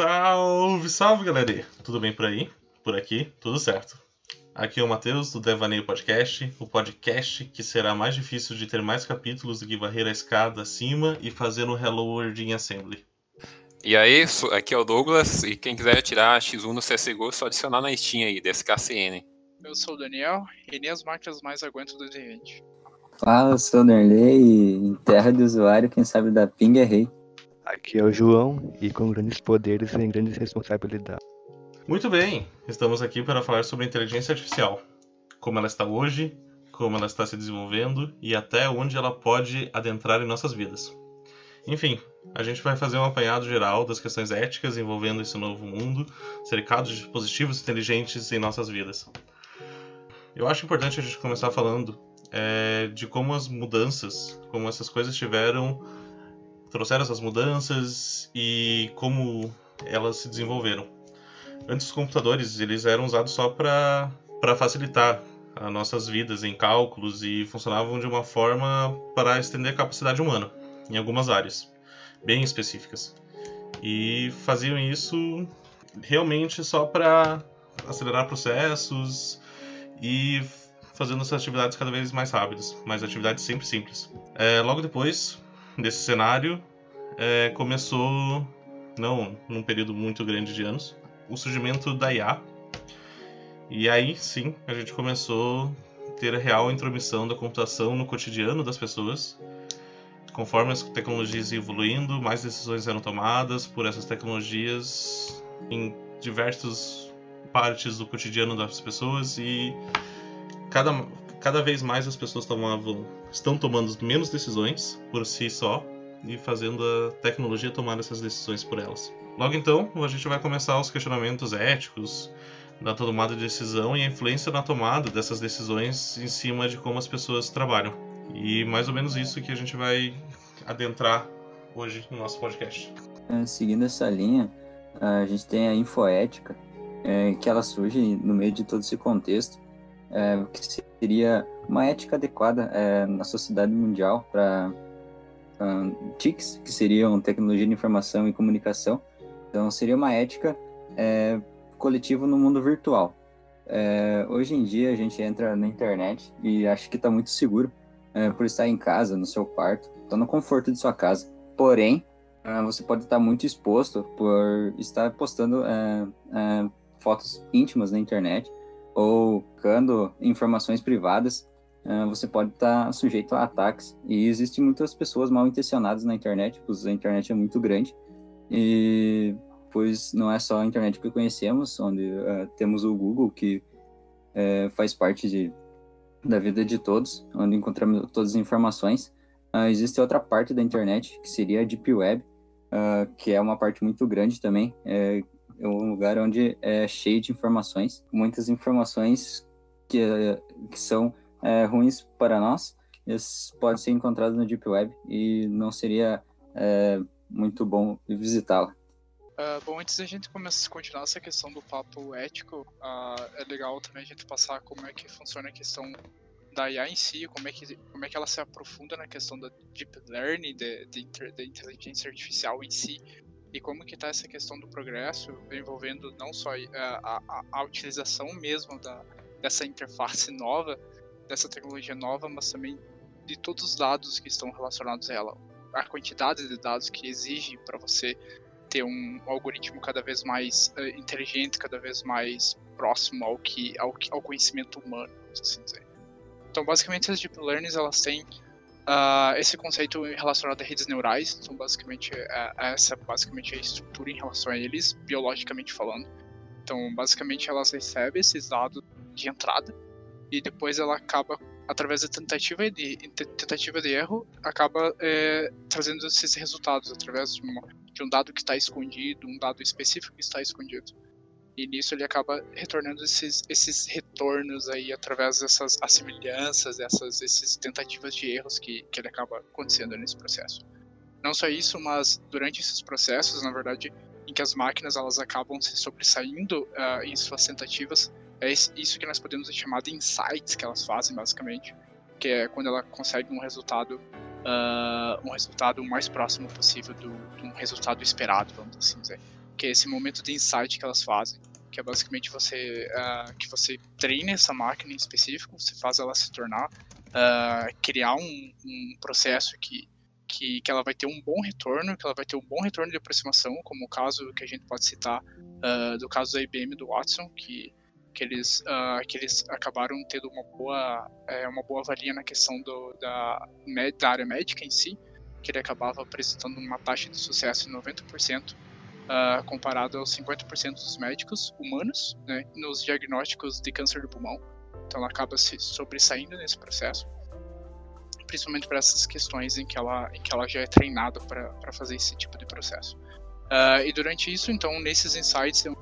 Salve, salve, galera! Tudo bem por aí? Por aqui, tudo certo. Aqui é o Matheus do Devaneio Podcast, o podcast que será mais difícil de ter mais capítulos do que varrer a escada acima e fazer no Hello World in Assembly. E aí, aqui é o Douglas, e quem quiser tirar X1 no CSGO, é só adicionar na Steam aí, DSKCN. Eu sou o Daniel, e nem as máquinas mais aguentam 2020. Fala, sou o Nerley, e em terra de usuário, quem sabe da ping é rei. Aqui é o João, e com grandes poderes vem grandes responsabilidades. Muito bem, estamos aqui para falar sobre inteligência artificial. Como ela está hoje, como ela está se desenvolvendo e até onde ela pode adentrar em nossas vidas. Enfim, a gente vai fazer um apanhado geral das questões éticas envolvendo esse novo mundo, cercado de dispositivos inteligentes em nossas vidas. Eu acho importante a gente começar falando é, de como as mudanças, como essas coisas tiveram, trouxeram essas mudanças e como elas se desenvolveram. Antes os computadores eles eram usados só para para facilitar as nossas vidas em cálculos e funcionavam de uma forma para estender a capacidade humana em algumas áreas bem específicas. E faziam isso realmente só para acelerar processos e fazendo essas atividades cada vez mais rápidas, mas atividades sempre simples. É, logo depois desse cenário, é, começou, não num período muito grande de anos, o surgimento da IA. E aí sim, a gente começou a ter a real intromissão da computação no cotidiano das pessoas conforme as tecnologias iam evoluindo, mais decisões eram tomadas por essas tecnologias em diversas partes do cotidiano das pessoas e cada, cada vez mais as pessoas tomavam, estão tomando menos decisões por si só e fazendo a tecnologia tomar essas decisões por elas. Logo então, a gente vai começar os questionamentos éticos da tomada de decisão e a influência na tomada dessas decisões em cima de como as pessoas trabalham. E mais ou menos isso que a gente vai adentrar hoje no nosso podcast. É, seguindo essa linha, a gente tem a infoética, é, que ela surge no meio de todo esse contexto, é, que seria uma ética adequada é, na sociedade mundial para uh, TICs, que seriam tecnologia de informação e comunicação. Então, seria uma ética é, coletiva no mundo virtual. É, hoje em dia, a gente entra na internet e acha que está muito seguro é, por estar em casa, no seu quarto, está no conforto de sua casa. Porém, é, você pode estar muito exposto por estar postando é, é fotos íntimas na internet ou colocando informações privadas. É, você pode estar sujeito a ataques. E existem muitas pessoas mal intencionadas na internet, pois a internet é muito grande. E pois não é só a internet que conhecemos, onde uh, temos o Google, que uh, faz parte de da vida de todos, onde encontramos todas as informações. Uh, existe outra parte da internet, que seria a Deep Web, uh, que é uma parte muito grande também. É, um lugar onde é cheio de informações, muitas informações que, que são é, ruins para nós, podem ser encontrados no Deep Web e não seria é, muito bom visitá-la. Uh, bom, antes da gente começar a continuar essa questão do papo ético, uh, é legal também a gente passar como é que funciona a questão da IA em si, como é que, como é que ela se aprofunda na questão da deep learning, de, de, de inteligência artificial em si, e como que está essa questão do progresso envolvendo não só a, a, a utilização mesmo da, dessa interface nova, dessa tecnologia nova, mas também de todos os dados que estão relacionados a ela, a quantidade de dados que exige para você ter um algoritmo cada vez mais uh, inteligente, cada vez mais próximo ao que ao, ao conhecimento humano, assim dizer. Então, basicamente, as deep learnings elas têm uh, esse conceito relacionado a redes neurais. Então, basicamente, uh, essa basicamente é a estrutura em relação a eles, biologicamente falando. Então, basicamente, elas recebem esses dados de entrada e depois ela acaba através da tentativa de tentativa de erro acaba é, trazendo esses resultados através de, uma, de um dado que está escondido, um dado específico que está escondido. E nisso ele acaba retornando esses, esses retornos aí através dessas assemelhanças, essas essas tentativas de erros que, que ele acaba acontecendo nesse processo. Não só isso, mas durante esses processos, na verdade, em que as máquinas elas acabam se sobressaindo uh, em suas tentativas, é isso que nós podemos chamar de insights que elas fazem, basicamente, que é quando ela consegue um resultado, uh, um resultado mais próximo possível do, de um resultado esperado, vamos assim dizer que é esse momento de insight que elas fazem, que é basicamente você uh, que você treina essa máquina em específico, você faz ela se tornar uh, criar um, um processo que, que, que ela vai ter um bom retorno, que ela vai ter um bom retorno de aproximação, como o caso que a gente pode citar uh, do caso da IBM do Watson, que que eles, uh, que eles acabaram tendo uma boa, é, uma boa valia na questão do, da, da área médica em si, que ele acabava apresentando uma taxa de sucesso de 90%, uh, comparado aos 50% dos médicos humanos né, nos diagnósticos de câncer do pulmão. Então ela acaba se sobressaindo nesse processo, principalmente para essas questões em que ela, em que ela já é treinada para fazer esse tipo de processo. Uh, e durante isso, então, nesses insights, eu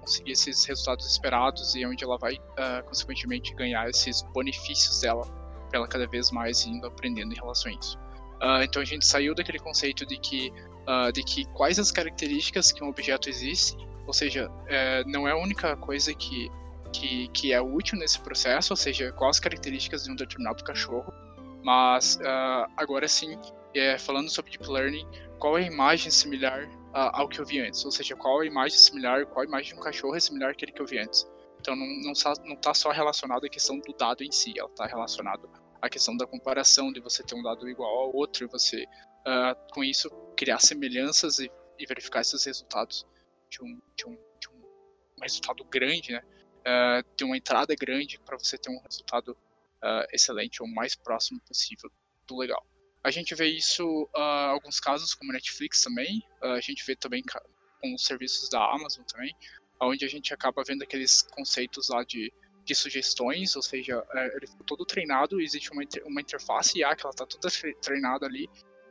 conseguir esses resultados esperados e onde ela vai, uh, consequentemente, ganhar esses benefícios dela, para ela cada vez mais indo aprendendo em relação a isso. Uh, então a gente saiu daquele conceito de que, uh, de que quais as características que um objeto existe, ou seja, é, não é a única coisa que, que, que é útil nesse processo, ou seja, quais as características de um determinado cachorro, mas agora sim, é, falando sobre Deep Learning, qual é a imagem similar ao que eu vi antes. Ou seja, qual a imagem similar, qual a imagem de um cachorro é similar àquele que eu vi antes. Então não, não, não tá só relacionado à questão do dado em si, ela está relacionado à questão da comparação, de você ter um dado igual ao outro e você, uh, com isso, criar semelhanças e, e, verificar esses resultados de um, de um, de um, um resultado grande, né? Uh, de uma entrada grande para você ter um resultado uh, excelente ou mais próximo possível do legal. A gente vê isso uh, alguns casos como Netflix também, uh, a gente vê também com os serviços da Amazon também, onde a gente acaba vendo aqueles conceitos lá de, de sugestões, ou seja, é, ele ficou todo treinado, existe uma, inter, uma interface IA que ela está toda treinada ali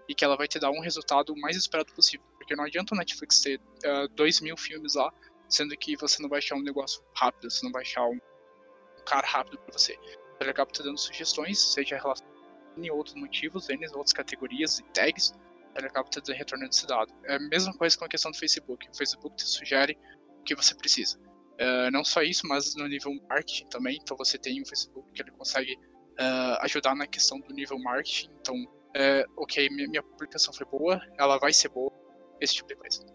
e que ela vai te dar um resultado mais esperado possível, porque não adianta o Netflix ter uh, dois mil filmes lá, sendo que você não vai achar um negócio rápido, você não vai achar um, cara rápido para você. Ele acaba te dando sugestões, seja relacionado N outros motivos, N outras categorias e tags, ele acaba te retornando esse dado. É a mesma coisa com a questão do Facebook. O Facebook te sugere o que você precisa. Uh, não só isso, mas no nível marketing também. Então você tem o Facebook que ele consegue uh, ajudar na questão do nível marketing. Então, uh, ok, minha, publicação foi boa, ela vai ser boa, esse tipo de coisa.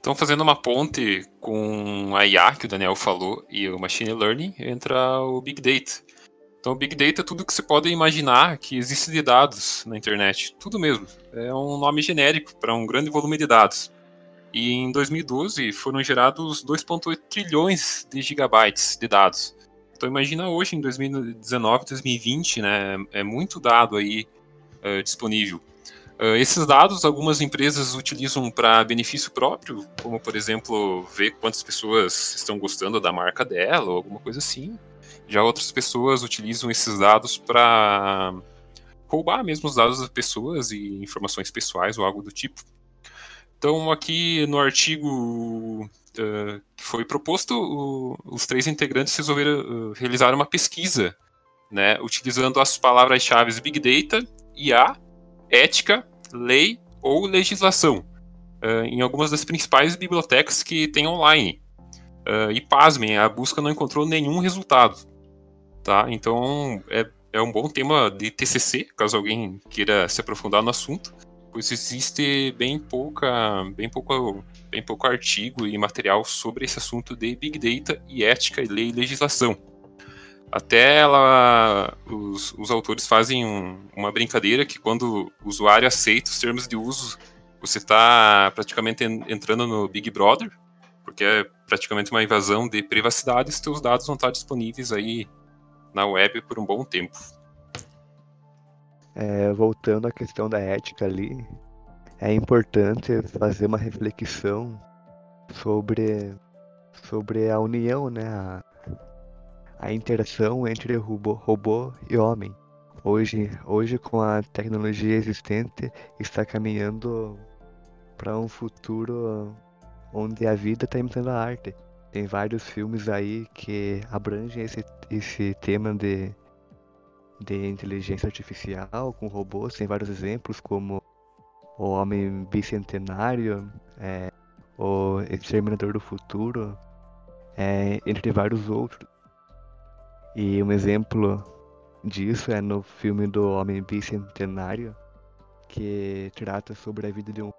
Então, fazendo uma ponte com a IA que o Daniel falou e o Machine Learning, entra o Big Data. Então, Big Data é tudo que você pode imaginar que existe de dados na internet. Tudo mesmo. É um nome genérico para um grande volume de dados. E em 2012 foram gerados 2,8 trilhões de gigabytes de dados. Então imagina hoje, em 2019, 2020, né, é muito dado aí uh, disponível. Uh, esses dados algumas empresas utilizam para benefício próprio, como por exemplo ver quantas pessoas estão gostando da marca dela ou alguma coisa assim. Já outras pessoas utilizam esses dados para roubar mesmo os dados das pessoas e informações pessoais ou algo do tipo. Então, aqui no artigo uh, foi proposto, o, os três integrantes resolveram uh, realizar uma pesquisa, né, utilizando as palavras-chave Big Data, IA, ética, lei ou legislação, uh, em algumas das principais bibliotecas que tem online. e pasmem, a busca não encontrou nenhum resultado tá? Então é, é um bom tema de TCC, caso alguém queira se aprofundar no assunto, pois existe bem pouca, bem pouco, bem pouco artigo e material sobre esse assunto de Big Data e ética e lei e legislação. Até ela, os, os autores fazem um, uma brincadeira que quando o usuário aceita os termos de uso, você está praticamente entrando no Big Brother, porque é praticamente uma invasão de privacidade e seus dados vão estar disponíveis aí na web por um bom tempo. É, voltando à questão da ética ali, é importante fazer uma reflexão sobre, sobre a união, né? A, a interação entre robô, robô e homem. Hoje, hoje, com a tecnologia existente, está caminhando para um futuro onde a vida está imitando a arte. Tem vários filmes aí que abrangem esse, esse tema de, de inteligência artificial com robôs. Tem vários exemplos, como O Homem Bicentenário, é, O Exterminador do Futuro, é, entre vários outros. E um exemplo disso é no filme do Homem Bicentenário, que trata sobre a vida de um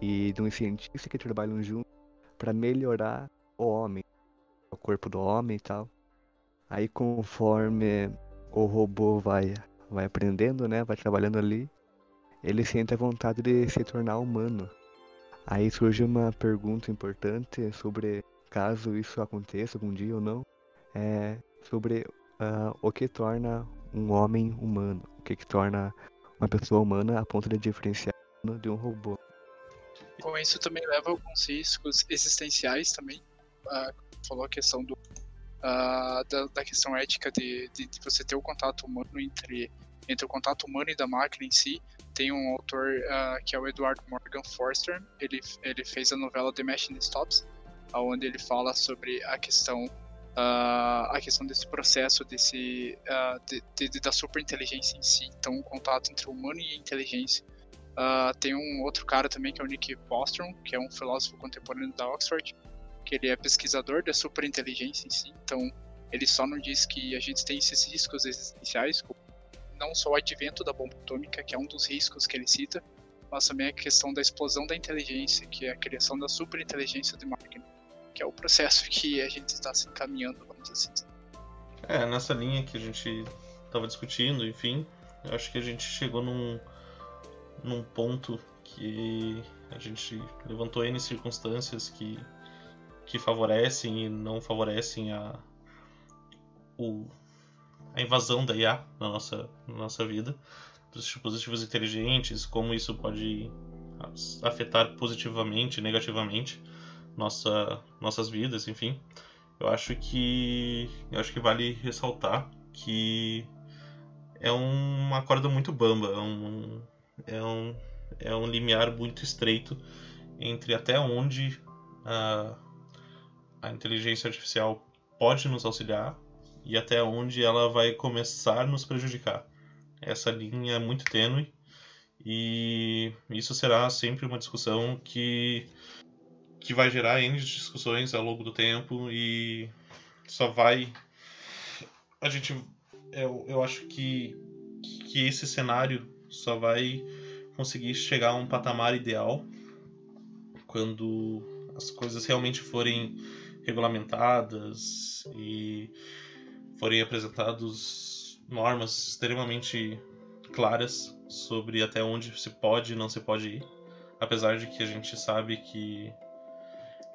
e de um cientista que trabalham juntos para melhorar o homem, o corpo do homem e tal. Aí conforme o robô vai vai aprendendo, né, vai trabalhando ali, ele sente a vontade de se tornar humano. Aí surge uma pergunta importante sobre caso isso aconteça algum dia ou não, é sobre uh, o que torna um homem humano, o que, que torna uma pessoa humana a ponto de diferenciar de um robô. Com isso também leva alguns riscos existenciais também. Uh, falou a questão do, uh, da, da, questão ética de, de, de, você ter o contato humano entre, entre o contato humano e da máquina em si. Tem um autor uh, que é o Edward Morgan Forster, ele, ele fez a novela The Machine Stops, onde ele fala sobre a questão uh, a questão desse processo desse uh, de, de, da superinteligência em si. Então o contato entre o humano e a inteligência. Uh, tem um outro cara também que é o Nick Bostrom que é um filósofo contemporâneo da Oxford que ele é pesquisador da superinteligência em si então ele só não diz que a gente tem esses riscos existenciais não só o advento da bomba atômica que é um dos riscos que ele cita mas também a questão da explosão da inteligência, que é a criação da superinteligência de máquina que é o processo que a gente está se encaminhando, vamos assim dizer. É, nessa linha que a gente estava discutindo, enfim, eu acho que a gente chegou num, num ponto que a gente levantou N circunstâncias que, que favorecem e não favorecem a, o, a invasão da IA na nossa, na nossa vida, dos dispositivos inteligentes, como isso pode afetar positivamente negativamente nossa, nossas vidas, enfim. Eu acho que eu acho que vale ressaltar que é uma corda muito bamba, é um, é um, é um limiar muito estreito entre até onde a inteligência artificial pode nos auxiliar e até onde ela vai começar a nos prejudicar. Essa linha é muito tênue e isso será sempre uma discussão que que vai gerar N discussões ao longo do tempo e só vai. A gente. Eu, eu acho que, que esse cenário só vai conseguir chegar a um patamar ideal quando as coisas realmente forem regulamentadas e forem apresentados normas extremamente claras sobre até onde se pode e não se pode ir. Apesar de que a gente sabe que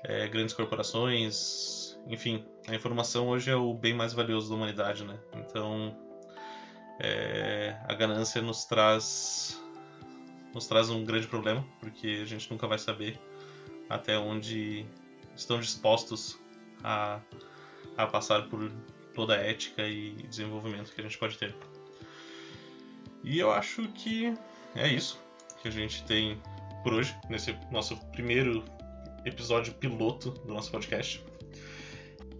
é, grandes corporações, enfim, a informação hoje é o bem mais valioso da humanidade, né? Então, é, a ganância nos traz nos traz um grande problema, porque a gente nunca vai saber até onde estão dispostos a, a passar por toda a ética e desenvolvimento que a gente pode ter. E eu acho que é isso que a gente tem por hoje, nesse nosso primeiro episódio piloto do nosso podcast.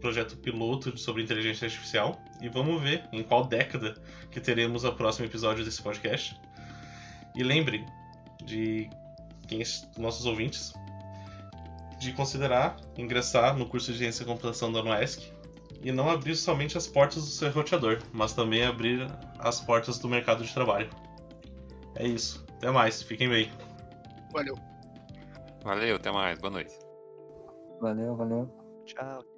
Projeto piloto sobre inteligência artificial. E vamos ver em qual década que teremos o próximo episódio desse podcast. E lembre de quem nossos ouvintes de considerar ingressar no curso de ciência e computação da UNESC e não abrir somente as portas do seu roteador, mas também abrir as portas do mercado de trabalho. É isso. Até mais. Fiquem bem. Valeu. Valeu, até mais. Boa noite. Valeu, valeu. Tchau.